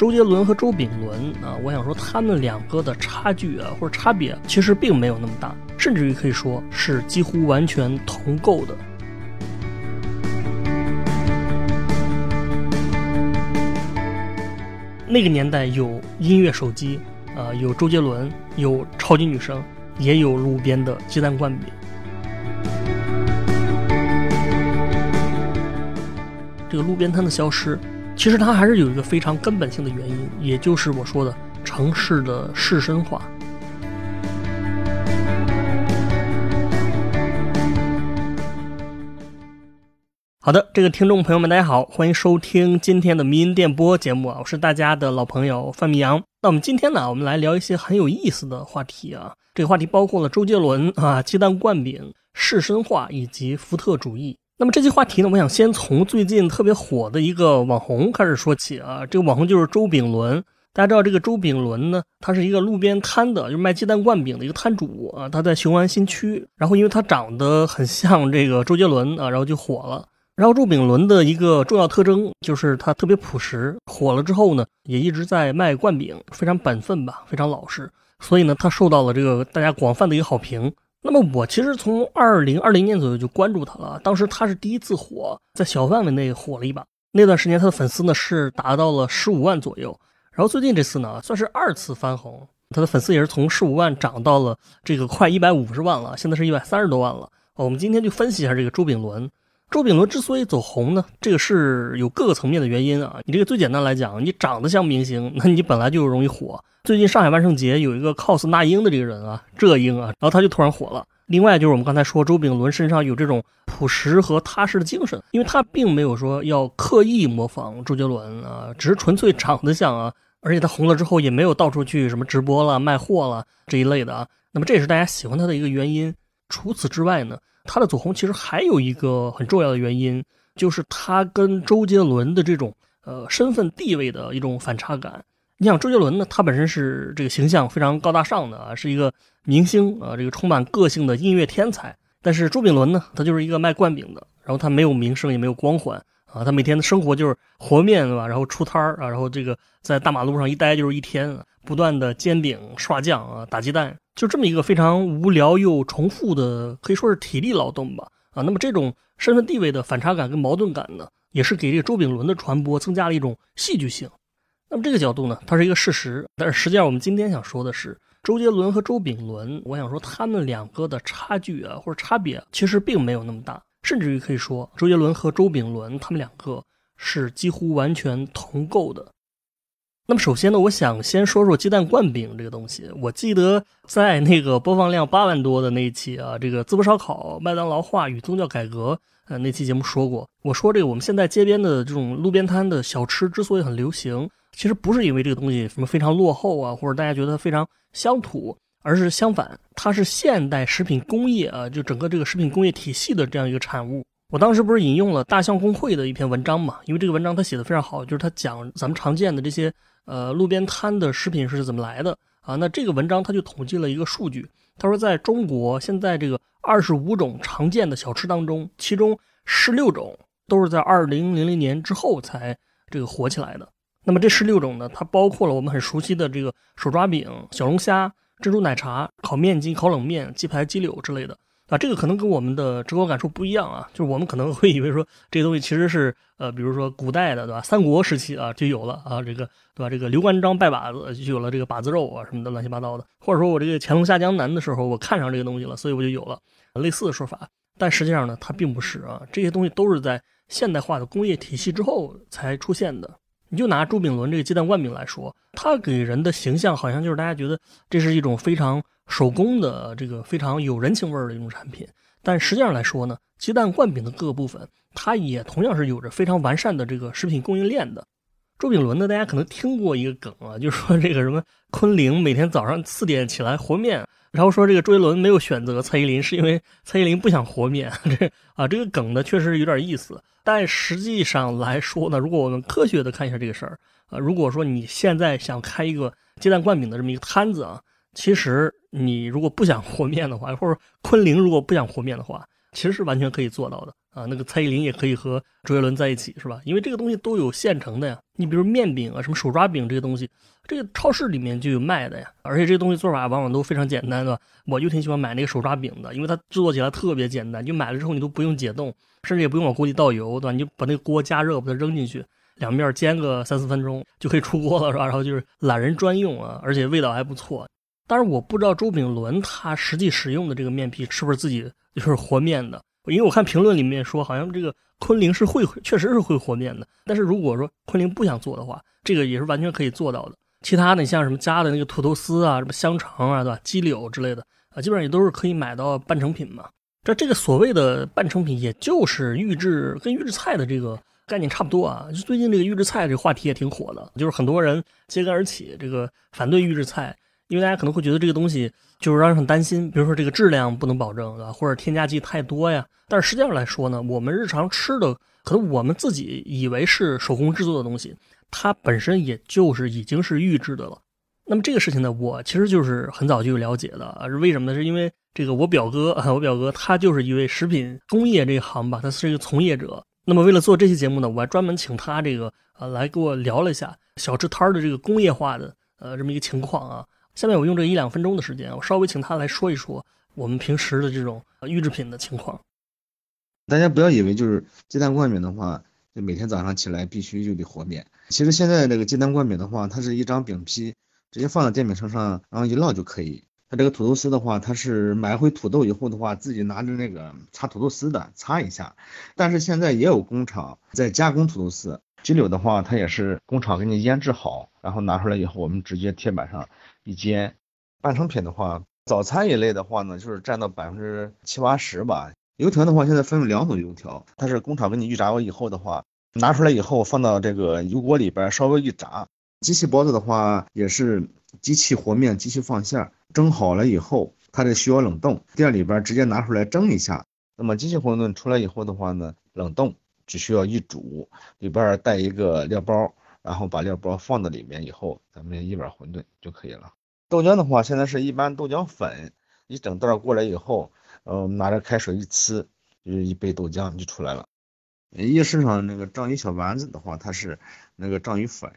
周杰伦和周秉伦啊，我想说他们两个的差距啊，或者差别其实并没有那么大，甚至于可以说是几乎完全同构的。那个年代有音乐手机，啊，有周杰伦，有超级女声，也有路边的鸡蛋灌饼。这个路边摊的消失，其实它还是有一个非常根本性的原因，也就是我说的城市的市绅化。好的，这个听众朋友们，大家好，欢迎收听今天的迷音电波节目啊，我是大家的老朋友范明阳。那我们今天呢，我们来聊一些很有意思的话题啊。这个话题包括了周杰伦啊、鸡蛋灌饼、士绅化以及福特主义。那么这期话题呢，我想先从最近特别火的一个网红开始说起啊。这个网红就是周秉伦。大家知道这个周秉伦呢，他是一个路边摊的，就是卖鸡蛋灌饼的一个摊主啊。他在雄安新区，然后因为他长得很像这个周杰伦啊，然后就火了。然后周秉伦的一个重要特征就是他特别朴实，火了之后呢，也一直在卖灌饼，非常本分吧，非常老实，所以呢，他受到了这个大家广泛的一个好评。那么我其实从二零二零年左右就关注他了，当时他是第一次火，在小范围内火了一把，那段时间他的粉丝呢是达到了十五万左右。然后最近这次呢，算是二次翻红，他的粉丝也是从十五万涨到了这个快一百五十万了，现在是一百三十多万了。我们今天就分析一下这个周炳伦。周秉伦之所以走红呢，这个是有各个层面的原因啊。你这个最简单来讲，你长得像明星，那你本来就容易火。最近上海万圣节有一个 cos 那英的这个人啊，这英啊，然后他就突然火了。另外就是我们刚才说，周秉伦身上有这种朴实和踏实的精神，因为他并没有说要刻意模仿周杰伦啊，只是纯粹长得像啊。而且他红了之后也没有到处去什么直播了、卖货了这一类的啊。那么这也是大家喜欢他的一个原因。除此之外呢？他的走红其实还有一个很重要的原因，就是他跟周杰伦的这种呃身份地位的一种反差感。你想周杰伦呢，他本身是这个形象非常高大上的啊，是一个明星啊，这个充满个性的音乐天才。但是周秉伦呢，他就是一个卖灌饼的，然后他没有名声，也没有光环啊，他每天的生活就是和面对吧，然后出摊儿啊，然后这个在大马路上一待就是一天，不断的煎饼、刷酱啊、打鸡蛋。就这么一个非常无聊又重复的，可以说是体力劳动吧。啊，那么这种身份地位的反差感跟矛盾感呢，也是给这个周秉伦的传播增加了一种戏剧性。那么这个角度呢，它是一个事实。但是实际上，我们今天想说的是，周杰伦和周秉伦，我想说他们两个的差距啊，或者差别其实并没有那么大，甚至于可以说，周杰伦和周秉伦他们两个是几乎完全同构的。那么首先呢，我想先说说鸡蛋灌饼这个东西。我记得在那个播放量八万多的那一期啊，这个淄博烧烤、麦当劳话语宗教改革，呃，那期节目说过，我说这个我们现在街边的这种路边摊的小吃之所以很流行，其实不是因为这个东西什么非常落后啊，或者大家觉得非常乡土，而是相反，它是现代食品工业啊，就整个这个食品工业体系的这样一个产物。我当时不是引用了大象公会的一篇文章嘛，因为这个文章他写的非常好，就是他讲咱们常见的这些。呃，路边摊的食品是怎么来的啊？那这个文章他就统计了一个数据，他说在中国现在这个二十五种常见的小吃当中，其中十六种都是在二零零零年之后才这个火起来的。那么这十六种呢，它包括了我们很熟悉的这个手抓饼、小龙虾、珍珠奶茶、烤面筋、烤冷面、鸡排、鸡柳之类的。啊，这个可能跟我们的直观感受不一样啊，就是我们可能会以为说这个东西其实是呃，比如说古代的，对吧？三国时期啊就有了啊，这个对吧？这个刘关张拜把子就有了这个把子肉啊什么的乱七八糟的，或者说我这个乾隆下江南的时候我看上这个东西了，所以我就有了类似的说法。但实际上呢，它并不是啊，这些东西都是在现代化的工业体系之后才出现的。你就拿朱炳伦这个鸡蛋灌饼来说，他给人的形象好像就是大家觉得这是一种非常。手工的这个非常有人情味儿的一种产品，但实际上来说呢，鸡蛋灌饼的各个部分，它也同样是有着非常完善的这个食品供应链的。周秉伦呢，大家可能听过一个梗啊，就是说这个什么昆凌每天早上四点起来和面，然后说这个周杰伦没有选择蔡依林，是因为蔡依林不想和面。这啊，这个梗呢确实有点意思，但实际上来说呢，如果我们科学的看一下这个事儿啊，如果说你现在想开一个鸡蛋灌饼的这么一个摊子啊。其实你如果不想和面的话，或者昆凌如果不想和面的话，其实是完全可以做到的啊，那个蔡依林也可以和周杰伦在一起，是吧？因为这个东西都有现成的呀。你比如面饼啊，什么手抓饼这些东西，这个超市里面就有卖的呀。而且这个东西做法往往都非常简单，对吧？我就挺喜欢买那个手抓饼的，因为它制作起来特别简单，就买了之后你都不用解冻，甚至也不用往锅里倒油，对吧？你就把那个锅加热，把它扔进去，两面煎个三四分钟就可以出锅了，是吧？然后就是懒人专用啊，而且味道还不错。当然我不知道周炳伦他实际使用的这个面皮是不是自己就是和面的。因为我看评论里面说，好像这个昆凌是会，确实是会和面的。但是如果说昆凌不想做的话，这个也是完全可以做到的。其他的像什么加的那个土豆丝啊，什么香肠啊，对吧？鸡柳之类的啊，基本上也都是可以买到半成品嘛。这这个所谓的半成品，也就是预制跟预制菜的这个概念差不多啊。就最近这个预制菜这个话题也挺火的，就是很多人揭竿而起，这个反对预制菜。因为大家可能会觉得这个东西就是让人很担心，比如说这个质量不能保证，对吧？或者添加剂太多呀。但是实际上来说呢，我们日常吃的，可能我们自己以为是手工制作的东西，它本身也就是已经是预制的了。那么这个事情呢，我其实就是很早就有了解的啊。是为什么呢？是因为这个我表哥啊，我表哥他就是一位食品工业这一行吧，他是一个从业者。那么为了做这期节目呢，我还专门请他这个呃来给我聊了一下小吃摊儿的这个工业化的呃这么一个情况啊。下面我用这一两分钟的时间，我稍微请他来说一说我们平时的这种预制品的情况。大家不要以为就是鸡蛋灌饼的话，就每天早上起来必须就得和面。其实现在这个鸡蛋灌饼的话，它是一张饼皮，直接放在电饼铛上，然后一烙就可以。它这个土豆丝的话，它是买回土豆以后的话，自己拿着那个擦土豆丝的擦一下。但是现在也有工厂在加工土豆丝。鸡柳的话，它也是工厂给你腌制好，然后拿出来以后，我们直接铁板上。一煎，半成品的话，早餐一类的话呢，就是占到百分之七八十吧。油条的话，现在分为两种油条，它是工厂给你预炸过以后的话，拿出来以后放到这个油锅里边稍微一炸。机器包子的话，也是机器和面，机器放馅，蒸好了以后，它这需要冷冻，店里边直接拿出来蒸一下。那么机器馄饨出来以后的话呢，冷冻只需要一煮，里边带一个料包。然后把料包放到里面以后，咱们一碗馄饨就可以了。豆浆的话，现在是一般豆浆粉，一整袋过来以后，呃，拿着开水一呲，就是一杯豆浆就出来了。夜市上那个章鱼小丸子的话，它是那个章鱼粉，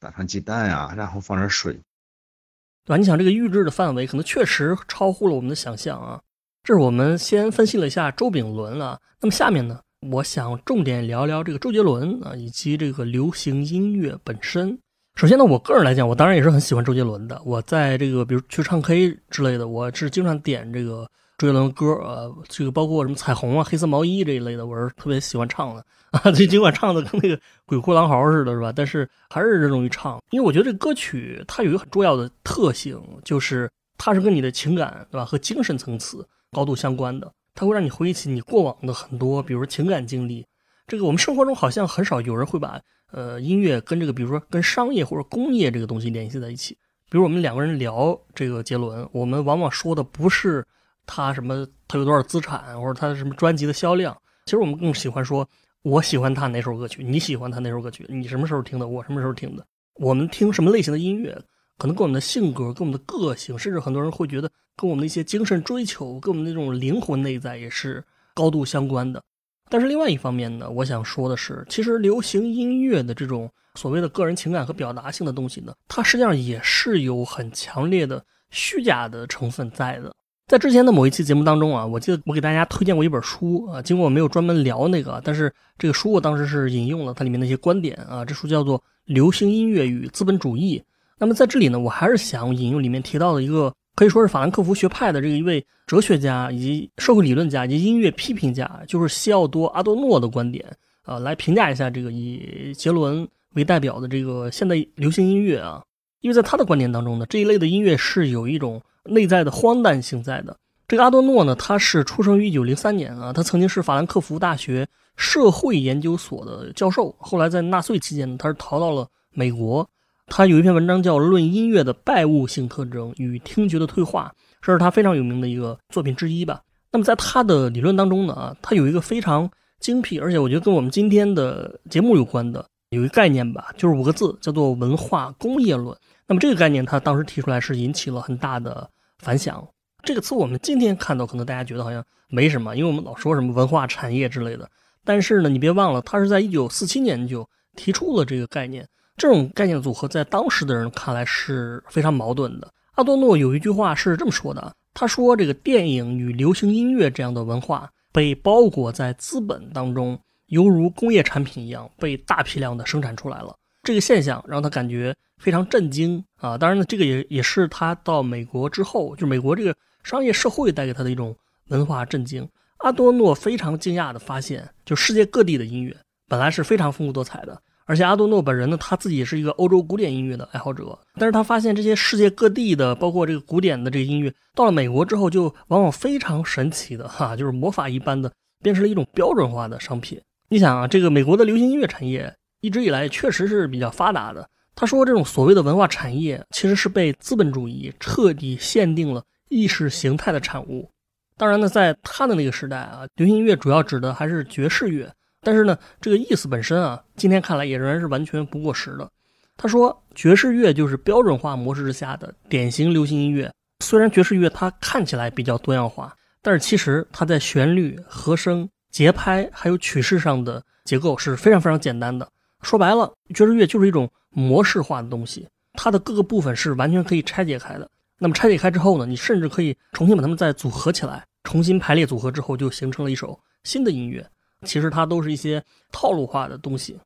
打上鸡蛋呀，然后放点水。对吧？你想这个预制的范围可能确实超乎了我们的想象啊。这是我们先分析了一下周炳伦了，那么下面呢？我想重点聊聊这个周杰伦啊，以及这个流行音乐本身。首先呢，我个人来讲，我当然也是很喜欢周杰伦的。我在这个比如去唱 K 之类的，我是经常点这个周杰伦的歌啊，这个包括什么彩虹啊、黑色毛衣这一类的，我是特别喜欢唱的 啊。这尽管唱的跟那个鬼哭狼嚎似的，是吧？但是还是容易唱，因为我觉得这歌曲它有一个很重要的特性，就是它是跟你的情感，对吧？和精神层次高度相关的。它会让你回忆起你过往的很多，比如情感经历。这个我们生活中好像很少有人会把呃音乐跟这个，比如说跟商业或者工业这个东西联系在一起。比如我们两个人聊这个杰伦，我们往往说的不是他什么他有多少资产或者他什么专辑的销量，其实我们更喜欢说我喜欢他哪首歌曲，你喜欢他哪首歌曲，你什么时候听的，我什么时候听的，我们听什么类型的音乐。可能跟我们的性格、跟我们的个性，甚至很多人会觉得跟我们的一些精神追求、跟我们那种灵魂内在也是高度相关的。但是另外一方面呢，我想说的是，其实流行音乐的这种所谓的个人情感和表达性的东西呢，它实际上也是有很强烈的虚假的成分在的。在之前的某一期节目当中啊，我记得我给大家推荐过一本书啊，尽管我没有专门聊那个，但是这个书我当时是引用了它里面的一些观点啊。这书叫做《流行音乐与资本主义》。那么在这里呢，我还是想引用里面提到的一个可以说是法兰克福学派的这个一位哲学家以及社会理论家以及音乐批评家，就是西奥多·阿多诺的观点啊，来评价一下这个以杰伦为代表的这个现代流行音乐啊。因为在他的观点当中呢，这一类的音乐是有一种内在的荒诞性在的。这个阿多诺呢，他是出生于一九零三年啊，他曾经是法兰克福大学社会研究所的教授，后来在纳粹期间呢，他是逃到了美国。他有一篇文章叫《论音乐的拜物性特征与听觉的退化》，这是他非常有名的一个作品之一吧。那么在他的理论当中呢，啊，他有一个非常精辟，而且我觉得跟我们今天的节目有关的有一个概念吧，就是五个字，叫做文化工业论。那么这个概念他当时提出来是引起了很大的反响。这个词我们今天看到，可能大家觉得好像没什么，因为我们老说什么文化产业之类的。但是呢，你别忘了，他是在一九四七年就提出了这个概念。这种概念组合在当时的人看来是非常矛盾的。阿多诺有一句话是这么说的：“他说，这个电影与流行音乐这样的文化被包裹在资本当中，犹如工业产品一样被大批量的生产出来了。这个现象让他感觉非常震惊啊！当然呢，这个也也是他到美国之后，就美国这个商业社会带给他的一种文化震惊。阿多诺非常惊讶地发现，就世界各地的音乐本来是非常丰富多彩的。”而且阿多诺本人呢，他自己是一个欧洲古典音乐的爱好者，但是他发现这些世界各地的，包括这个古典的这个音乐，到了美国之后，就往往非常神奇的哈，就是魔法一般的变成了一种标准化的商品。你想啊，这个美国的流行音乐产业一直以来确实是比较发达的。他说，这种所谓的文化产业其实是被资本主义彻底限定了意识形态的产物。当然呢，在他的那个时代啊，流行音乐主要指的还是爵士乐。但是呢，这个意思本身啊，今天看来也仍然是完全不过时的。他说，爵士乐就是标准化模式之下的典型流行音乐。虽然爵士乐它看起来比较多样化，但是其实它在旋律、和声、节拍还有曲式上的结构是非常非常简单的。说白了，爵士乐就是一种模式化的东西，它的各个部分是完全可以拆解开的。那么拆解开之后呢，你甚至可以重新把它们再组合起来，重新排列组合之后，就形成了一首新的音乐。其实它都是一些套路化的东西。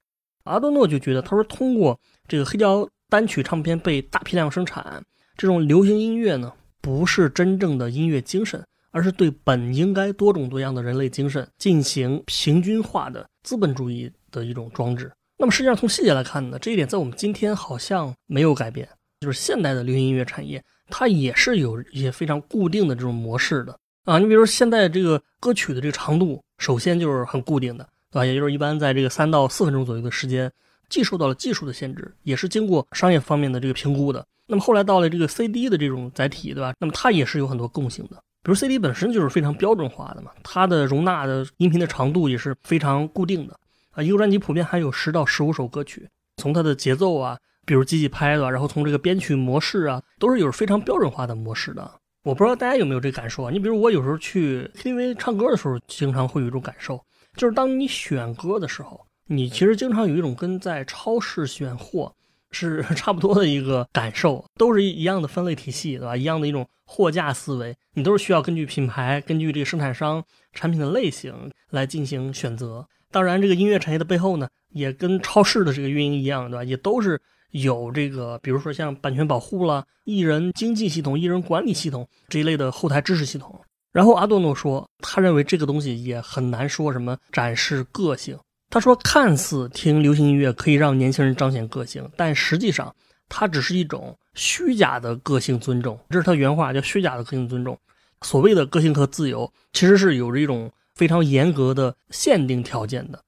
阿多诺就觉得，他说通过这个黑胶单曲唱片被大批量生产，这种流行音乐呢，不是真正的音乐精神，而是对本应该多种多样的人类精神进行平均化的资本主义的一种装置。那么实际上从细节来看呢，这一点在我们今天好像没有改变，就是现代的流行音乐产业，它也是有一些非常固定的这种模式的。啊，你比如说现在这个歌曲的这个长度，首先就是很固定的，对吧？也就是一般在这个三到四分钟左右的时间，既受到了技术的限制，也是经过商业方面的这个评估的。那么后来到了这个 CD 的这种载体，对吧？那么它也是有很多共性的，比如 CD 本身就是非常标准化的嘛，它的容纳的音频的长度也是非常固定的啊。一个专辑普遍还有十到十五首歌曲，从它的节奏啊，比如机器拍的，然后从这个编曲模式啊，都是有非常标准化的模式的。我不知道大家有没有这感受啊？你比如我有时候去 KTV 唱歌的时候，经常会有一种感受，就是当你选歌的时候，你其实经常有一种跟在超市选货是 差不多的一个感受，都是一样的分类体系，对吧？一样的一种货架思维，你都是需要根据品牌、根据这个生产商产品的类型来进行选择。当然，这个音乐产业的背后呢，也跟超市的这个运营一样，对吧？也都是。有这个，比如说像版权保护了、艺人经济系统、艺人管理系统这一类的后台知识系统。然后阿多诺说，他认为这个东西也很难说什么展示个性。他说，看似听流行音乐可以让年轻人彰显个性，但实际上它只是一种虚假的个性尊重。这是他原话，叫虚假的个性尊重。所谓的个性和自由，其实是有着一种非常严格的限定条件的。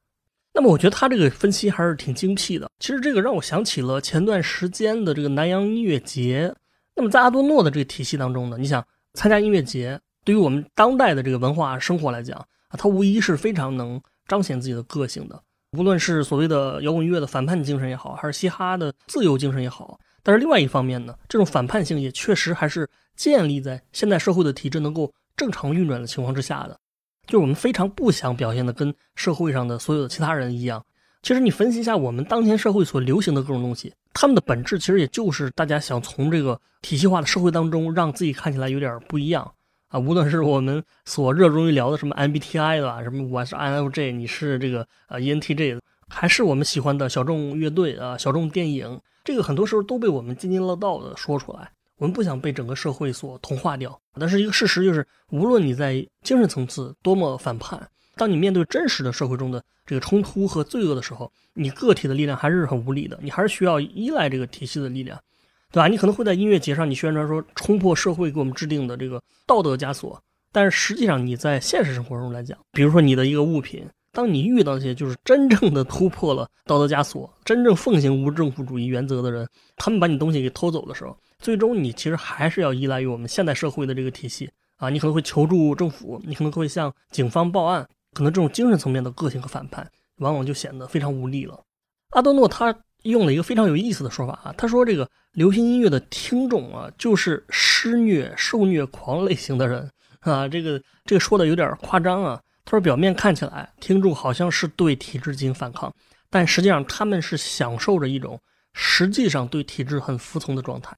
那么我觉得他这个分析还是挺精辟的。其实这个让我想起了前段时间的这个南洋音乐节。那么在阿多诺的这个体系当中呢，你想参加音乐节，对于我们当代的这个文化生活来讲啊，它无疑是非常能彰显自己的个性的。无论是所谓的摇滚乐的反叛精神也好，还是嘻哈的自由精神也好，但是另外一方面呢，这种反叛性也确实还是建立在现代社会的体制能够正常运转的情况之下的。就是我们非常不想表现的跟社会上的所有的其他人一样。其实你分析一下我们当前社会所流行的各种东西，他们的本质其实也就是大家想从这个体系化的社会当中让自己看起来有点不一样啊。无论是我们所热衷于聊的什么 MBTI 的，什么我是 INFJ，你是这个呃 ENTJ，还是我们喜欢的小众乐队啊、小众电影，这个很多时候都被我们津津乐道的说出来。我们不想被整个社会所同化掉，但是一个事实就是，无论你在精神层次多么反叛，当你面对真实的社会中的这个冲突和罪恶的时候，你个体的力量还是很无力的，你还是需要依赖这个体系的力量，对吧？你可能会在音乐节上你宣传说冲破社会给我们制定的这个道德枷锁，但是实际上你在现实生活中来讲，比如说你的一个物品，当你遇到一些就是真正的突破了道德枷锁、真正奉行无政府主义原则的人，他们把你东西给偷走的时候。最终，你其实还是要依赖于我们现代社会的这个体系啊！你可能会求助政府，你可能会向警方报案，可能这种精神层面的个性和反叛，往往就显得非常无力了。阿多诺他用了一个非常有意思的说法啊，他说这个流行音乐的听众啊，就是施虐受虐狂类型的人啊。这个这个说的有点夸张啊。他说，表面看起来听众好像是对体制进行反抗，但实际上他们是享受着一种实际上对体制很服从的状态。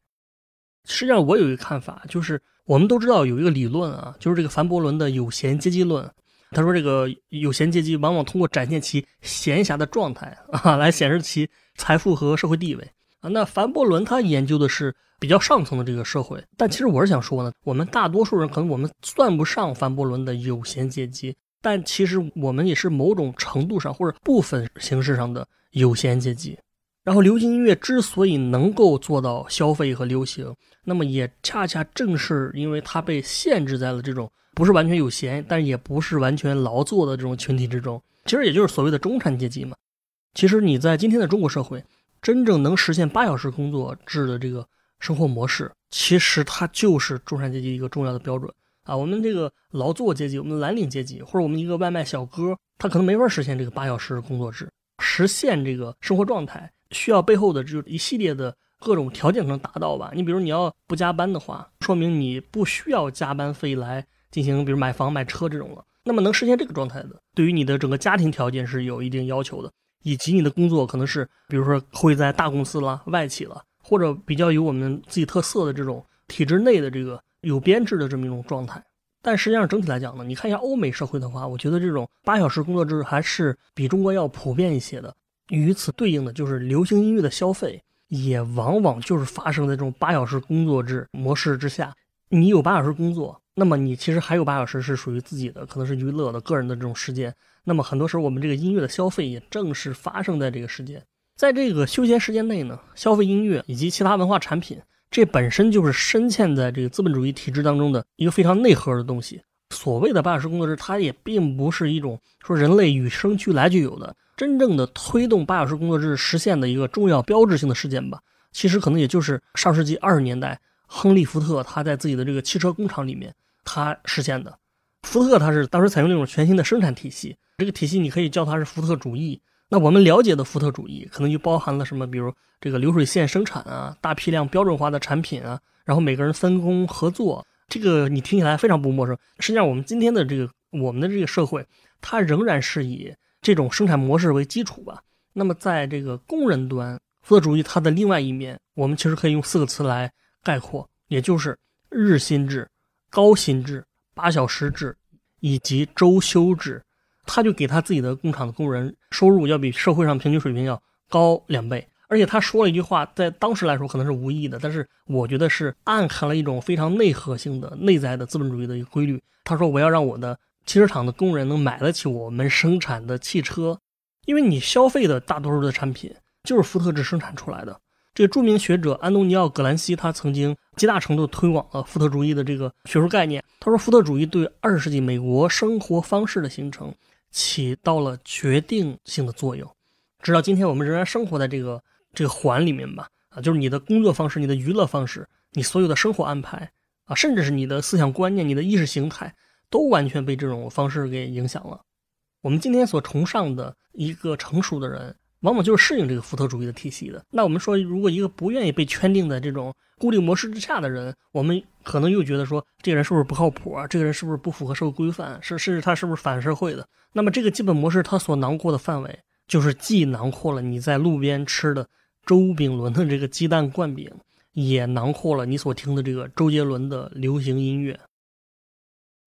实际上，我有一个看法，就是我们都知道有一个理论啊，就是这个凡伯伦的有闲阶级论。他说，这个有闲阶级往往通过展现其闲暇的状态啊，来显示其财富和社会地位啊。那凡伯伦他研究的是比较上层的这个社会，但其实我是想说呢，我们大多数人可能我们算不上凡伯伦的有闲阶级，但其实我们也是某种程度上或者部分形式上的有闲阶级。然后，流行音乐之所以能够做到消费和流行，那么也恰恰正是因为它被限制在了这种不是完全有闲，但也不是完全劳作的这种群体之中。其实也就是所谓的中产阶级嘛。其实你在今天的中国社会，真正能实现八小时工作制的这个生活模式，其实它就是中产阶级一个重要的标准啊。我们这个劳作阶级，我们蓝领阶级，或者我们一个外卖小哥，他可能没法实现这个八小时工作制，实现这个生活状态。需要背后的就一系列的各种条件才能达到吧？你比如你要不加班的话，说明你不需要加班费来进行，比如买房买车这种了。那么能实现这个状态的，对于你的整个家庭条件是有一定要求的，以及你的工作可能是，比如说会在大公司啦、外企了，或者比较有我们自己特色的这种体制内的这个有编制的这么一种状态。但实际上整体来讲呢，你看一下欧美社会的话，我觉得这种八小时工作制还是比中国要普遍一些的。与此对应的就是流行音乐的消费，也往往就是发生在这种八小时工作制模式之下。你有八小时工作，那么你其实还有八小时是属于自己的，可能是娱乐的、个人的这种时间。那么很多时候，我们这个音乐的消费也正是发生在这个时间，在这个休闲时间内呢，消费音乐以及其他文化产品，这本身就是深嵌在这个资本主义体制当中的一个非常内核的东西。所谓的八小时工作制，它也并不是一种说人类与生俱来就有的。真正的推动八小时工作制实现的一个重要标志性的事件吧，其实可能也就是上世纪二十年代，亨利·福特他在自己的这个汽车工厂里面他实现的。福特他是当时采用那种全新的生产体系，这个体系你可以叫它是福特主义。那我们了解的福特主义可能就包含了什么，比如这个流水线生产啊，大批量标准化的产品啊，然后每个人分工合作，这个你听起来非常不陌生。实际上，我们今天的这个我们的这个社会，它仍然是以。这种生产模式为基础吧。那么，在这个工人端，福特主义它的另外一面，我们其实可以用四个词来概括，也就是日薪制、高薪制、八小时制以及周休制。他就给他自己的工厂的工人收入要比社会上平均水平要高两倍。而且他说了一句话，在当时来说可能是无意的，但是我觉得是暗含了一种非常内核性的内在的资本主义的一个规律。他说：“我要让我的。”汽车厂的工人能买得起我们生产的汽车，因为你消费的大多数的产品就是福特制生产出来的。这个著名学者安东尼奥·葛兰西，他曾经极大程度推广了福特主义的这个学术概念。他说，福特主义对二十世纪美国生活方式的形成起到了决定性的作用。直到今天，我们仍然生活在这个这个环里面吧？啊，就是你的工作方式、你的娱乐方式、你所有的生活安排啊，甚至是你的思想观念、你的意识形态。都完全被这种方式给影响了。我们今天所崇尚的一个成熟的人，往往就是适应这个福特主义的体系的。那我们说，如果一个不愿意被圈定在这种固定模式之下的人，我们可能又觉得说，这个人是不是不靠谱啊？这个人是不是不符合社会规范？是是，他是不是反社会的？那么这个基本模式它所囊括的范围，就是既囊括了你在路边吃的周炳伦的这个鸡蛋灌饼，也囊括了你所听的这个周杰伦的流行音乐。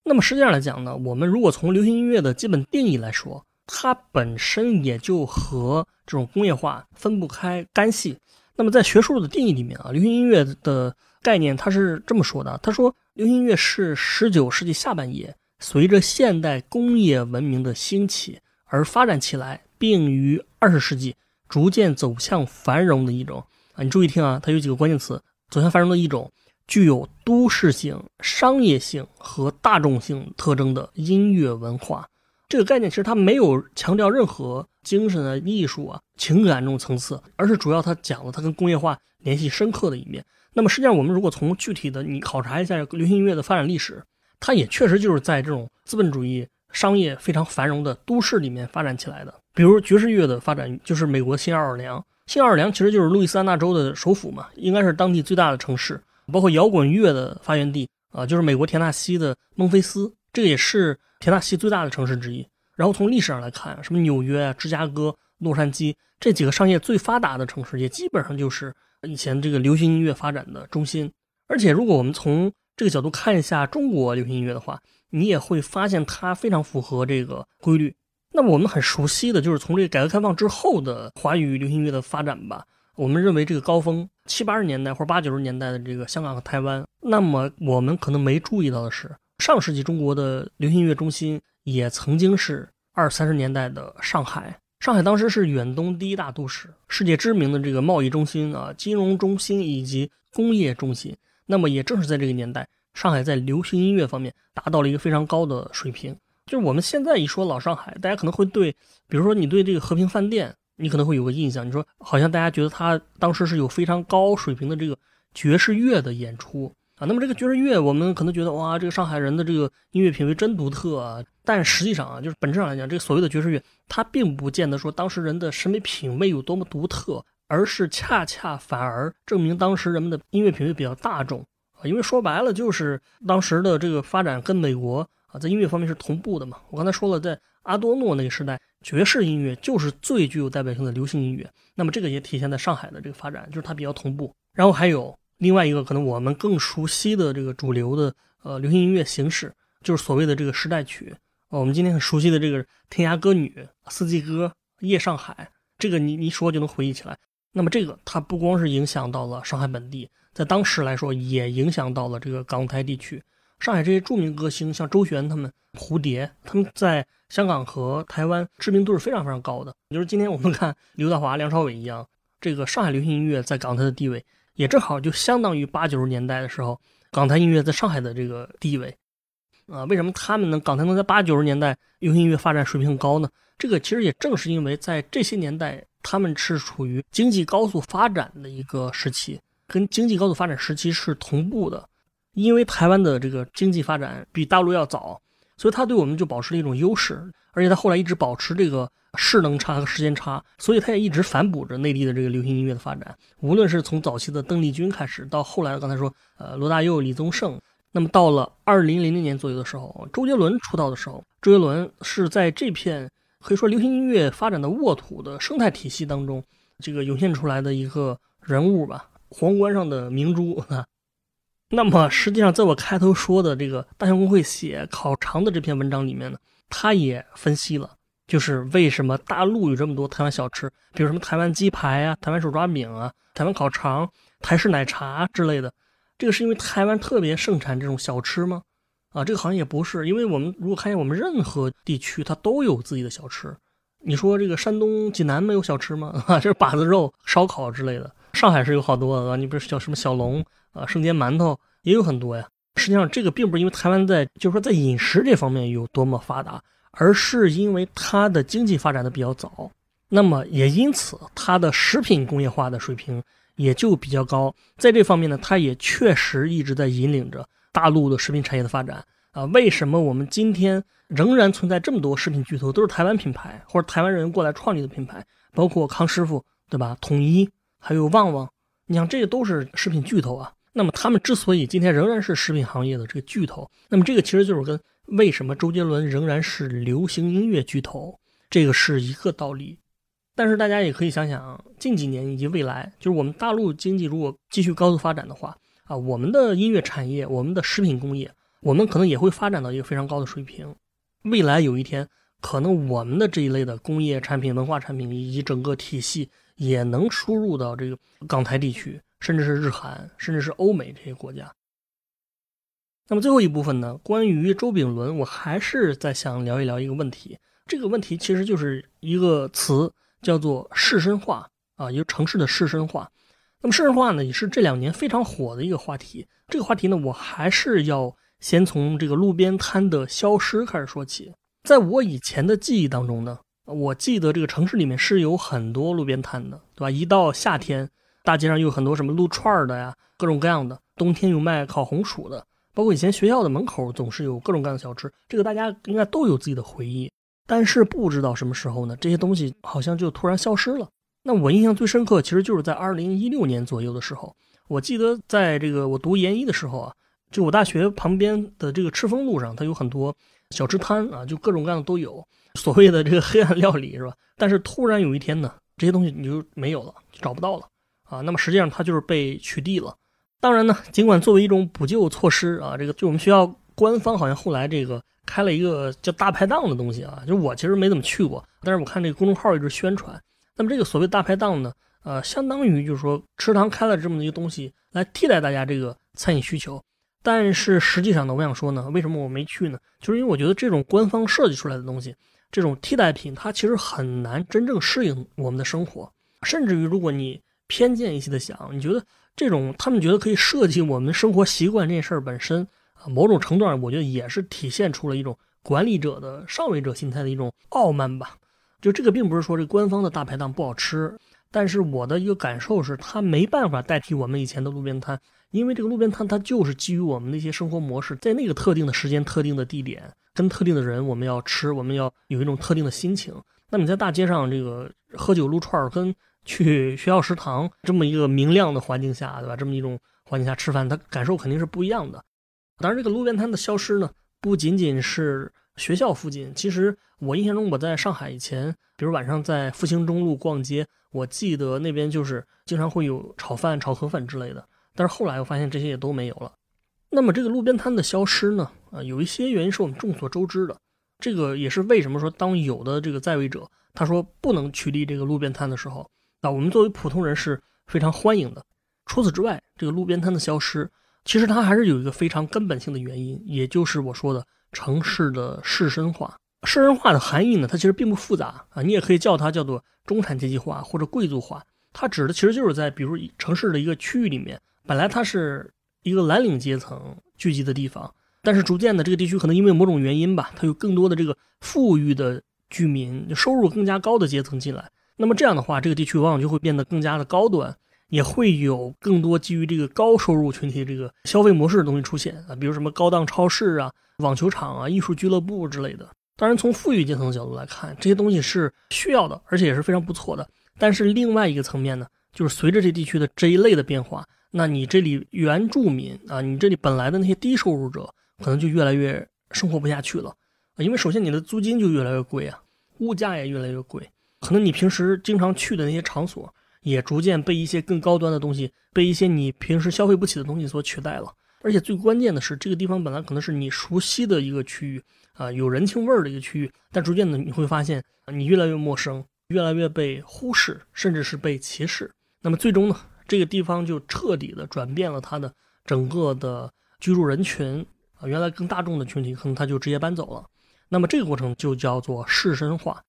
那么实际上来讲呢，我们如果从流行音乐的基本定义来说，它本身也就和这种工业化分不开干系。那么在学术的定义里面啊，流行音乐的概念它是这么说的：他说，流行音乐是十九世纪下半叶随着现代工业文明的兴起而发展起来，并于二十世纪逐渐走向繁荣的一种啊。你注意听啊，它有几个关键词：走向繁荣的一种。具有都市性、商业性和大众性特征的音乐文化，这个概念其实它没有强调任何精神啊、艺术啊、情感这种层次，而是主要它讲了它跟工业化联系深刻的一面。那么实际上，我们如果从具体的你考察一下流行音乐的发展历史，它也确实就是在这种资本主义商业非常繁荣的都市里面发展起来的。比如爵士乐的发展，就是美国新奥尔良。新奥尔良其实就是路易斯安那州的首府嘛，应该是当地最大的城市，包括摇滚乐的发源地啊，就是美国田纳西的孟菲斯，这个也是田纳西最大的城市之一。然后从历史上来看，什么纽约啊、芝加哥、洛杉矶这几个商业最发达的城市，也基本上就是以前这个流行音乐发展的中心。而且如果我们从这个角度看一下中国流行音乐的话，你也会发现它非常符合这个规律。那么我们很熟悉的就是从这个改革开放之后的华语流行音乐的发展吧。我们认为这个高峰七八十年代或者八九十年代的这个香港和台湾。那么我们可能没注意到的是，上世纪中国的流行音乐中心也曾经是二三十年代的上海。上海当时是远东第一大都市，世界知名的这个贸易中心啊、金融中心以及工业中心。那么也正是在这个年代，上海在流行音乐方面达到了一个非常高的水平。就是我们现在一说老上海，大家可能会对，比如说你对这个和平饭店，你可能会有个印象，你说好像大家觉得他当时是有非常高水平的这个爵士乐的演出啊。那么这个爵士乐，我们可能觉得哇，这个上海人的这个音乐品味真独特啊。但实际上啊，就是本质上来讲，这个所谓的爵士乐，它并不见得说当时人的审美品味有多么独特，而是恰恰反而证明当时人们的音乐品味比较大众啊。因为说白了，就是当时的这个发展跟美国。啊，在音乐方面是同步的嘛？我刚才说了，在阿多诺那个时代，爵士音乐就是最具有代表性的流行音乐。那么这个也体现在上海的这个发展，就是它比较同步。然后还有另外一个可能我们更熟悉的这个主流的呃流行音乐形式，就是所谓的这个时代曲。我们今天很熟悉的这个《天涯歌女》《四季歌》《夜上海》，这个你你说就能回忆起来。那么这个它不光是影响到了上海本地，在当时来说也影响到了这个港台地区。上海这些著名歌星，像周璇他们、蝴蝶，他们在香港和台湾知名度是非常非常高的。就是今天我们看刘德华、梁朝伟一样，这个上海流行音乐在港台的地位，也正好就相当于八九十年代的时候港台音乐在上海的这个地位。啊，为什么他们能港台能在八九十年代流行音乐发展水平很高呢？这个其实也正是因为在这些年代，他们是处于经济高速发展的一个时期，跟经济高速发展时期是同步的。因为台湾的这个经济发展比大陆要早，所以他对我们就保持了一种优势，而且他后来一直保持这个势能差和时间差，所以他也一直反哺着内地的这个流行音乐的发展。无论是从早期的邓丽君开始，到后来刚才说呃罗大佑、李宗盛，那么到了二零零零年左右的时候，周杰伦出道的时候，周杰伦是在这片可以说流行音乐发展的沃土的生态体系当中，这个涌现出来的一个人物吧，皇冠上的明珠啊。那么实际上，在我开头说的这个大象公会写烤肠的这篇文章里面呢，他也分析了，就是为什么大陆有这么多台湾小吃，比如什么台湾鸡排啊、台湾手抓饼啊、台湾烤肠、台式奶茶之类的，这个是因为台湾特别盛产这种小吃吗？啊，这个好像也不是，因为我们如果看见我们任何地区，它都有自己的小吃。你说这个山东济南没有小吃吗？啊，这是把子肉、烧烤之类的。上海是有好多的，你不是叫什么小龙？啊，生煎馒头也有很多呀。实际上，这个并不是因为台湾在，就是说在饮食这方面有多么发达，而是因为它的经济发展的比较早，那么也因此它的食品工业化的水平也就比较高。在这方面呢，它也确实一直在引领着大陆的食品产业的发展啊。为什么我们今天仍然存在这么多食品巨头，都是台湾品牌或者台湾人过来创立的品牌，包括康师傅，对吧？统一还有旺旺，你像这个都是食品巨头啊。那么他们之所以今天仍然是食品行业的这个巨头，那么这个其实就是跟为什么周杰伦仍然是流行音乐巨头，这个是一个道理。但是大家也可以想想，近几年以及未来，就是我们大陆经济如果继续高速发展的话，啊，我们的音乐产业、我们的食品工业，我们可能也会发展到一个非常高的水平。未来有一天，可能我们的这一类的工业产品、文化产品以及整个体系也能输入到这个港台地区。甚至是日韩，甚至是欧美这些国家。那么最后一部分呢？关于周炳伦，我还是在想聊一聊一个问题。这个问题其实就是一个词，叫做市绅化啊，一个城市的市绅化。那么市绅化呢，也是这两年非常火的一个话题。这个话题呢，我还是要先从这个路边摊的消失开始说起。在我以前的记忆当中呢，我记得这个城市里面是有很多路边摊的，对吧？一到夏天。大街上有很多什么撸串的呀，各种各样的。冬天有卖烤红薯的，包括以前学校的门口总是有各种各样的小吃，这个大家应该都有自己的回忆。但是不知道什么时候呢，这些东西好像就突然消失了。那我印象最深刻，其实就是在二零一六年左右的时候，我记得在这个我读研一的时候啊，就我大学旁边的这个赤峰路上，它有很多小吃摊啊，就各种各样的都有，所谓的这个黑暗料理是吧？但是突然有一天呢，这些东西你就没有了，就找不到了啊。那么实际上它就是被取缔了。当然呢，尽管作为一种补救措施啊，这个就我们学校官方好像后来这个开了一个叫大排档的东西啊，就我其实没怎么去过，但是我看这个公众号一直宣传。那么这个所谓大排档呢，呃，相当于就是说食堂开了这么一个东西来替代大家这个餐饮需求。但是实际上呢，我想说呢，为什么我没去呢？就是因为我觉得这种官方设计出来的东西，这种替代品，它其实很难真正适应我们的生活。甚至于如果你偏见一些的想，你觉得。这种他们觉得可以设计我们生活习惯这事儿本身啊，某种程度上我觉得也是体现出了一种管理者的上位者心态的一种傲慢吧。就这个并不是说这官方的大排档不好吃，但是我的一个感受是，它没办法代替我们以前的路边摊，因为这个路边摊它就是基于我们的一些生活模式，在那个特定的时间、特定的地点、跟特定的人，我们要吃，我们要有一种特定的心情。那你在大街上这个喝酒撸串儿跟。去学校食堂这么一个明亮的环境下，对吧？这么一种环境下吃饭，他感受肯定是不一样的。当然，这个路边摊的消失呢，不仅仅是学校附近。其实我印象中，我在上海以前，比如晚上在复兴中路逛街，我记得那边就是经常会有炒饭、炒河粉之类的。但是后来我发现这些也都没有了。那么这个路边摊的消失呢？啊，有一些原因是我们众所周知的。这个也是为什么说，当有的这个在位者他说不能取缔这个路边摊的时候。那我们作为普通人是非常欢迎的。除此之外，这个路边摊的消失，其实它还是有一个非常根本性的原因，也就是我说的城市的士绅化。士绅化的含义呢，它其实并不复杂啊，你也可以叫它叫做中产阶级化或者贵族化。它指的其实就是在比如城市的一个区域里面，本来它是一个蓝领阶层聚集的地方，但是逐渐的这个地区可能因为某种原因吧，它有更多的这个富裕的居民，收入更加高的阶层进来。那么这样的话，这个地区往往就会变得更加的高端，也会有更多基于这个高收入群体这个消费模式的东西出现啊，比如什么高档超市啊、网球场啊、艺术俱乐部之类的。当然，从富裕阶层的角度来看，这些东西是需要的，而且也是非常不错的。但是另外一个层面呢，就是随着这地区的这一类的变化，那你这里原住民啊，你这里本来的那些低收入者，可能就越来越生活不下去了啊，因为首先你的租金就越来越贵啊，物价也越来越贵。可能你平时经常去的那些场所，也逐渐被一些更高端的东西，被一些你平时消费不起的东西所取代了。而且最关键的是，这个地方本来可能是你熟悉的一个区域啊，有人情味儿的一个区域，但逐渐的你会发现，你越来越陌生，越来越被忽视，甚至是被歧视。那么最终呢，这个地方就彻底的转变了它的整个的居住人群啊，原来更大众的群体可能他就直接搬走了。那么这个过程就叫做士绅化。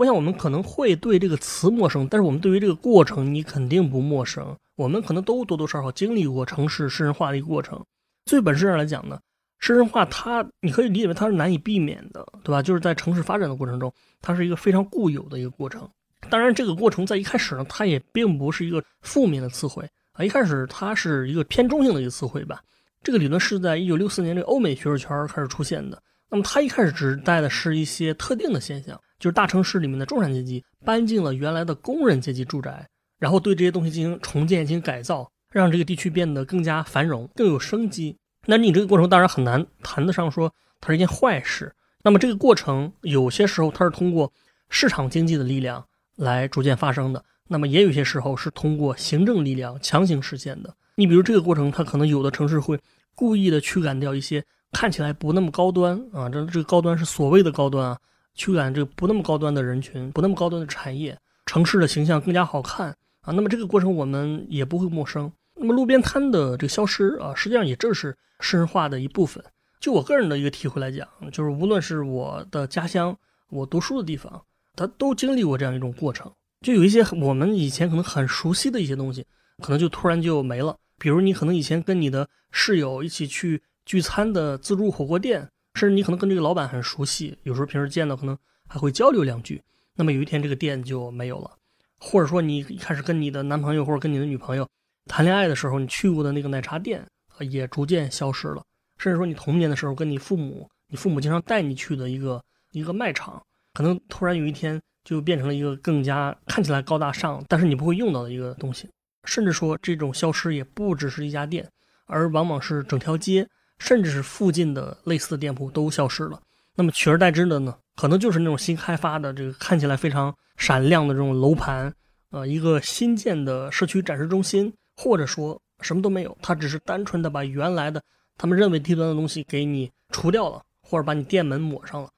我想，我们可能会对这个词陌生，但是我们对于这个过程，你肯定不陌生。我们可能都多多少少经历过城市诗人化的一个过程。最本质上来讲呢，诗人化它，你可以理解为它是难以避免的，对吧？就是在城市发展的过程中，它是一个非常固有的一个过程。当然，这个过程在一开始呢，它也并不是一个负面的词汇啊。一开始它是一个偏中性的一个词汇吧。这个理论是在一九六四年这个欧美学术圈开始出现的。那么它一开始指代的是一些特定的现象。就是大城市里面的中产阶级搬进了原来的工人阶级住宅，然后对这些东西进行重建、进行改造，让这个地区变得更加繁荣、更有生机。那你这个过程当然很难谈得上说它是一件坏事。那么这个过程有些时候它是通过市场经济的力量来逐渐发生的，那么也有些时候是通过行政力量强行实现的。你比如这个过程，它可能有的城市会故意的驱赶掉一些看起来不那么高端啊，这这个高端是所谓的高端啊。驱赶这个不那么高端的人群，不那么高端的产业，城市的形象更加好看啊。那么这个过程我们也不会陌生。那么路边摊的这个消失啊，实际上也正是诗人化的一部分。就我个人的一个体会来讲，就是无论是我的家乡，我读书的地方，它都经历过这样一种过程。就有一些我们以前可能很熟悉的一些东西，可能就突然就没了。比如你可能以前跟你的室友一起去聚餐的自助火锅店。甚至你可能跟这个老板很熟悉，有时候平时见到可能还会交流两句。那么有一天这个店就没有了，或者说你一开始跟你的男朋友或者跟你的女朋友谈恋爱的时候，你去过的那个奶茶店也逐渐消失了。甚至说你童年的时候跟你父母，你父母经常带你去的一个一个卖场，可能突然有一天就变成了一个更加看起来高大上，但是你不会用到的一个东西。甚至说，这种消失也不只是一家店，而往往是整条街，甚至是附近的类似的店铺都消失了。那么取而代之的呢，可能就是那种新开发的这个看起来非常闪亮的这种楼盘，呃，一个新建的社区展示中心，或者说什么都没有，它只是单纯的把原来的他们认为低端的东西给你除掉了，或者把你店门抹上了。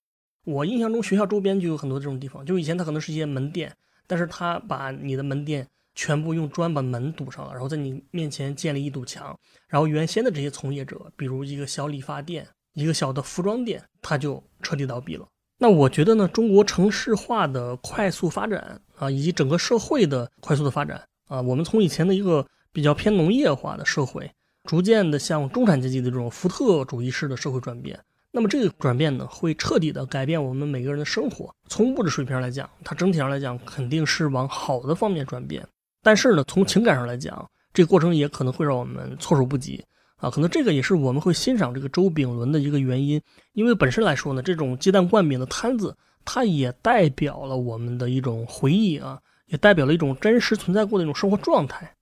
我印象中学校周边就有很多这种地方，就以前它可能是一些门店，但是它把你的门店全部用砖把门堵上了，然后在你面前建立一堵墙，然后原先的这些从业者，比如一个小理发店、一个小的服装店，它就彻底倒闭了。那我觉得呢，中国城市化的快速发展啊，以及整个社会的快速的发展啊，我们从以前的一个比较偏农业化的社会，逐渐的向中产阶级的这种福特主义式的社会转变。那么这个转变呢，会彻底的改变我们每个人的生活。从物质水平上来讲，它整体上来讲肯定是往好的方面转变。但是呢，从情感上来讲，这个过程也可能会让我们措手不及啊。可能这个也是我们会欣赏这个周炳伦的一个原因。因为本身来说呢，这种鸡蛋灌饼的摊子，它也代表了我们的一种回忆啊，也代表了一种真实存在过的一种生活状态。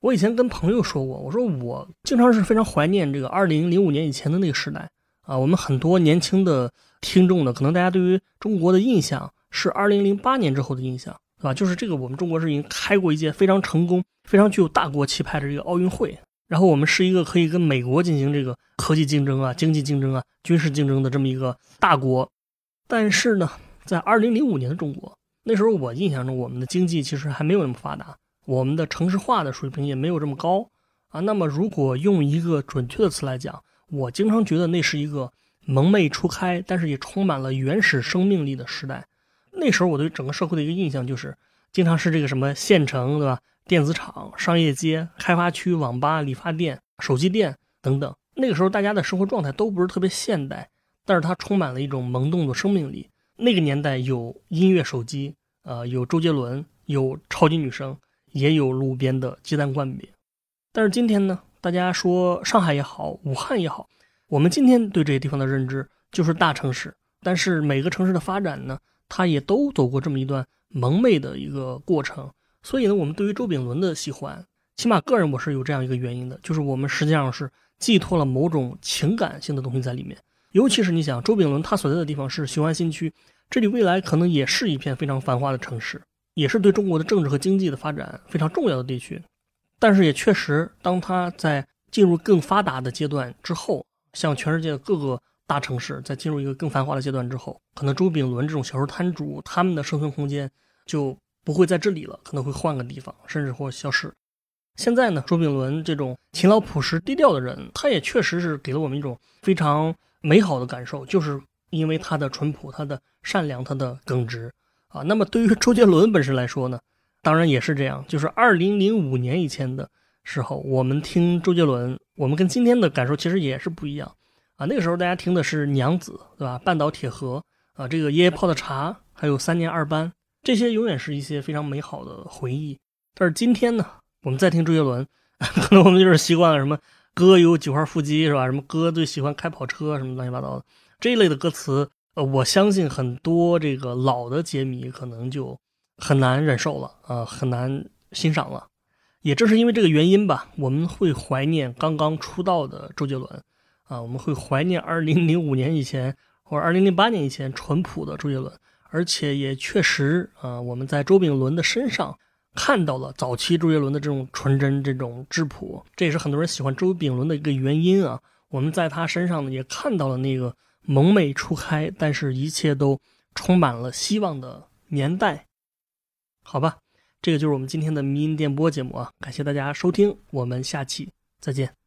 我以前跟朋友说过，我说我经常是非常怀念这个二零零五年以前的那个时代。啊，我们很多年轻的听众呢，可能大家对于中国的印象是二零零八年之后的印象，对吧？就是这个，我们中国是已经开过一届非常成功、非常具有大国气派的这个奥运会，然后我们是一个可以跟美国进行这个科技竞争啊、经济竞争啊、军事竞争的这么一个大国。但是呢，在二零零五年的中国，那时候我印象中，我们的经济其实还没有那么发达，我们的城市化的水平也没有这么高啊。那么，如果用一个准确的词来讲，我经常觉得那是一个蒙昧初开，但是也充满了原始生命力的时代。那时候我对整个社会的一个印象就是，经常是这个什么县城，对吧？电子厂、商业街、开发区、网吧、理发店、手机店等等。那个时候大家的生活状态都不是特别现代，但是它充满了一种萌动的生命力。那个年代有音乐手机，呃，有周杰伦，有超级女声，也有路边的鸡蛋灌饼。但是今天呢？大家说上海也好，武汉也好，我们今天对这些地方的认知就是大城市。但是每个城市的发展呢，他也都走过这么一段蒙昧的一个过程。所以呢，我们对于周炳伦的喜欢，起码个人我是有这样一个原因的，就是我们实际上是寄托了某种情感性的东西在里面。尤其是你想，周炳伦他所在的地方是雄安新区，这里未来可能也是一片非常繁华的城市，也是对中国的政治和经济的发展非常重要的地区。但是也确实，当他在进入更发达的阶段之后，向全世界各个大城市在进入一个更繁华的阶段之后，可能周炳伦这种小说摊主他们的生存空间就不会在这里了，可能会换个地方，甚至或消失。现在呢，周炳伦这种勤劳朴实、低调的人，他也确实是给了我们一种非常美好的感受，就是因为他的淳朴、他的善良、他的耿直啊。那么对于周杰伦本身来说呢？当然也是这样，就是二零零五年以前的时候，我们听周杰伦，我们跟今天的感受其实也是不一样啊。那个时候大家听的是娘子，对吧？半岛铁盒啊，这个爷爷泡的茶，还有三年二班，这些永远是一些非常美好的回忆。但是今天呢，我们再听周杰伦，可能我们就是习惯了什么哥有几块腹肌，是吧？什么哥最喜欢开跑车，什么乱七八糟的这一类的歌词，呃，我相信很多这个老的杰迷可能就。很难忍受了啊，很难欣赏了。也正是因为这个原因吧，我们会怀念刚刚出道的周杰伦啊，我们会怀念2005年以前或者2008年以前淳朴的周杰伦。而且也确实啊，我们在周炳伦的身上看到了早期周杰伦的这种纯真、这种质朴。这也是很多人喜欢周炳伦的一个原因啊。我们在他身上呢，也看到了那个萌昧初开，但是一切都充满了希望的年代。好吧，这个就是我们今天的迷音电波节目啊，感谢大家收听，我们下期再见。